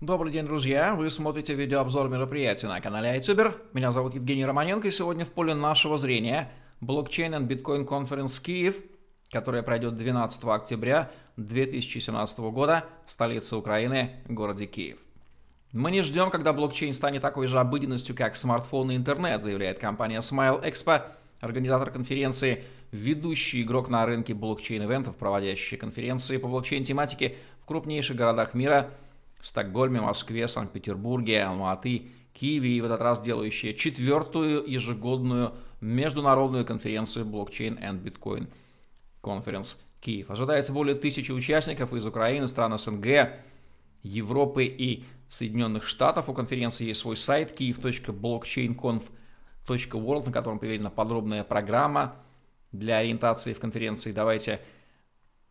Добрый день, друзья! Вы смотрите видеообзор мероприятия на канале iTuber. Меня зовут Евгений Романенко, и сегодня в поле нашего зрения Blockchain and Bitcoin Conference Киев, которая пройдет 12 октября 2017 года в столице Украины, городе Киев. Мы не ждем, когда блокчейн станет такой же обыденностью, как смартфон и интернет, заявляет компания Smile Expo, организатор конференции, ведущий игрок на рынке блокчейн-ивентов, проводящий конференции по блокчейн-тематике в крупнейших городах мира – Стокгольме, Москве, Санкт-Петербурге, Алматы, Киеве и в этот раз делающие четвертую ежегодную международную конференцию Blockchain and Bitcoin Conference Киев. Ожидается более тысячи участников из Украины, стран СНГ, Европы и Соединенных Штатов. У конференции есть свой сайт kiev.blockchainconf.world, на котором приведена подробная программа для ориентации в конференции. Давайте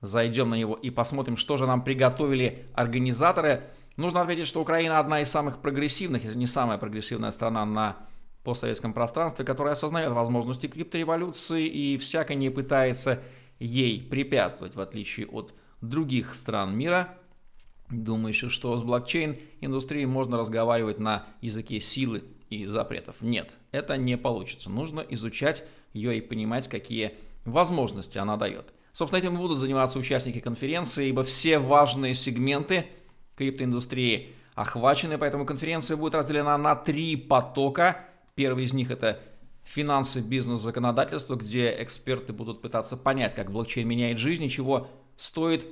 зайдем на него и посмотрим, что же нам приготовили организаторы. Нужно отметить, что Украина одна из самых прогрессивных, если не самая прогрессивная страна на постсоветском пространстве, которая осознает возможности криптореволюции и всяко не пытается ей препятствовать, в отличие от других стран мира, думающих, что с блокчейн-индустрией можно разговаривать на языке силы и запретов. Нет, это не получится. Нужно изучать ее и понимать, какие возможности она дает. Собственно, этим и будут заниматься участники конференции, ибо все важные сегменты – криптоиндустрии охвачены, поэтому конференция будет разделена на три потока. Первый из них это финансы, бизнес, законодательство, где эксперты будут пытаться понять, как блокчейн меняет жизнь, и чего стоит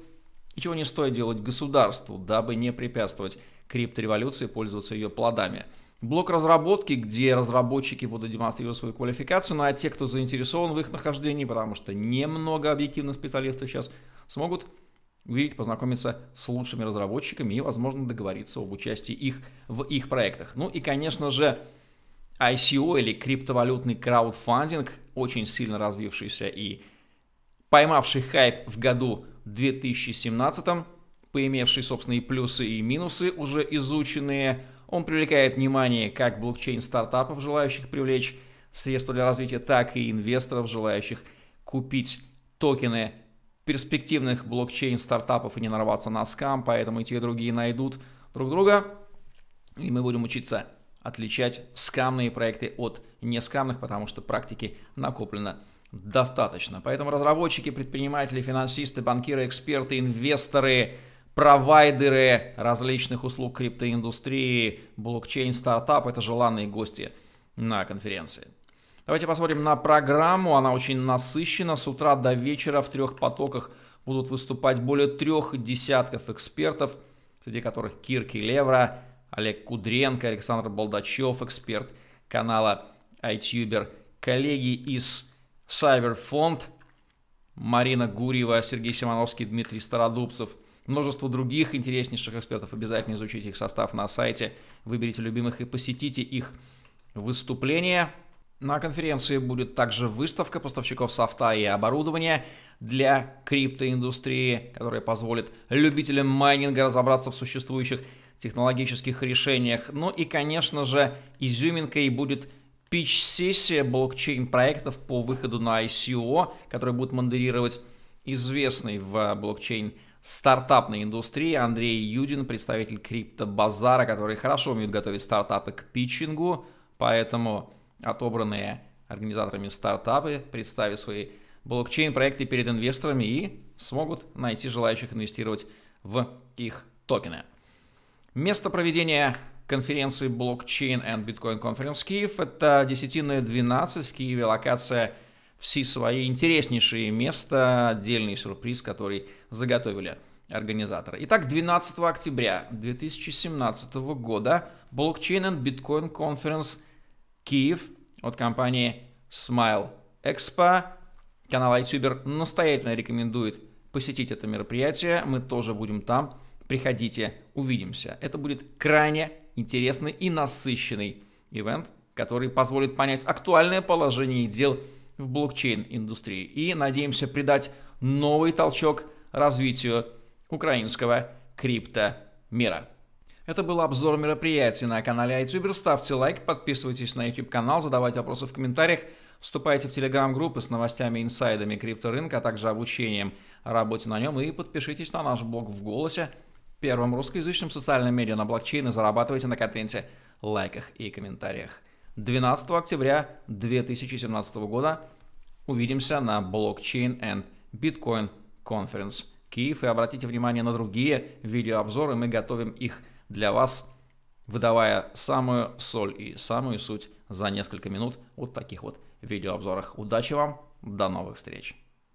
и чего не стоит делать государству, дабы не препятствовать криптореволюции, пользоваться ее плодами. Блок разработки, где разработчики будут демонстрировать свою квалификацию, ну а те, кто заинтересован в их нахождении, потому что немного объективных специалистов сейчас смогут увидеть, познакомиться с лучшими разработчиками и, возможно, договориться об участии их в их проектах. Ну и, конечно же, ICO или криптовалютный краудфандинг, очень сильно развившийся и поймавший хайп в году 2017, поимевший собственные плюсы и минусы, уже изученные. Он привлекает внимание как блокчейн-стартапов, желающих привлечь средства для развития, так и инвесторов, желающих купить токены перспективных блокчейн-стартапов и не нарваться на скам, поэтому и те, и другие найдут друг друга, и мы будем учиться отличать скамные проекты от нескамных, потому что практики накоплено достаточно. Поэтому разработчики, предприниматели, финансисты, банкиры, эксперты, инвесторы, провайдеры различных услуг криптоиндустрии, блокчейн-стартап – это желанные гости на конференции. Давайте посмотрим на программу. Она очень насыщена. С утра до вечера в трех потоках будут выступать более трех десятков экспертов, среди которых Кирки Левра, Олег Кудренко, Александр Болдачев, эксперт канала iTuber, коллеги из Cyberfond, Марина Гурьева, Сергей Симоновский, Дмитрий Стародубцев, множество других интереснейших экспертов. Обязательно изучите их состав на сайте, выберите любимых и посетите их выступления. На конференции будет также выставка поставщиков софта и оборудования для криптоиндустрии, которая позволит любителям майнинга разобраться в существующих технологических решениях. Ну и, конечно же, изюминкой будет пич-сессия блокчейн-проектов по выходу на ICO, который будет модерировать известный в блокчейн стартапной индустрии Андрей Юдин, представитель криптобазара, который хорошо умеет готовить стартапы к питчингу, поэтому отобранные организаторами стартапы представят свои блокчейн-проекты перед инвесторами и смогут найти желающих инвестировать в их токены. Место проведения конференции Blockchain and Bitcoin Conference Киев – это Десятинная 12 в Киеве, локация все свои интереснейшие места, отдельный сюрприз, который заготовили организаторы. Итак, 12 октября 2017 года Blockchain and Bitcoin Conference Киев от компании Smile Expo. Канал iTuber настоятельно рекомендует посетить это мероприятие. Мы тоже будем там. Приходите, увидимся. Это будет крайне интересный и насыщенный ивент, который позволит понять актуальное положение дел в блокчейн-индустрии и, надеемся, придать новый толчок развитию украинского крипто-мира. Это был обзор мероприятий на канале iTuber. Ставьте лайк, подписывайтесь на YouTube канал, задавайте вопросы в комментариях, вступайте в телеграм-группы с новостями, инсайдами крипторынка, а также обучением работе на нем и подпишитесь на наш блог в голосе. первом русскоязычном социальном медиа на блокчейн и зарабатывайте на контенте, лайках и комментариях. 12 октября 2017 года увидимся на Blockchain and Bitcoin Conference Киев. И обратите внимание на другие видеообзоры, мы готовим их для вас, выдавая самую соль и самую суть за несколько минут вот таких вот видеообзорах. Удачи вам, до новых встреч!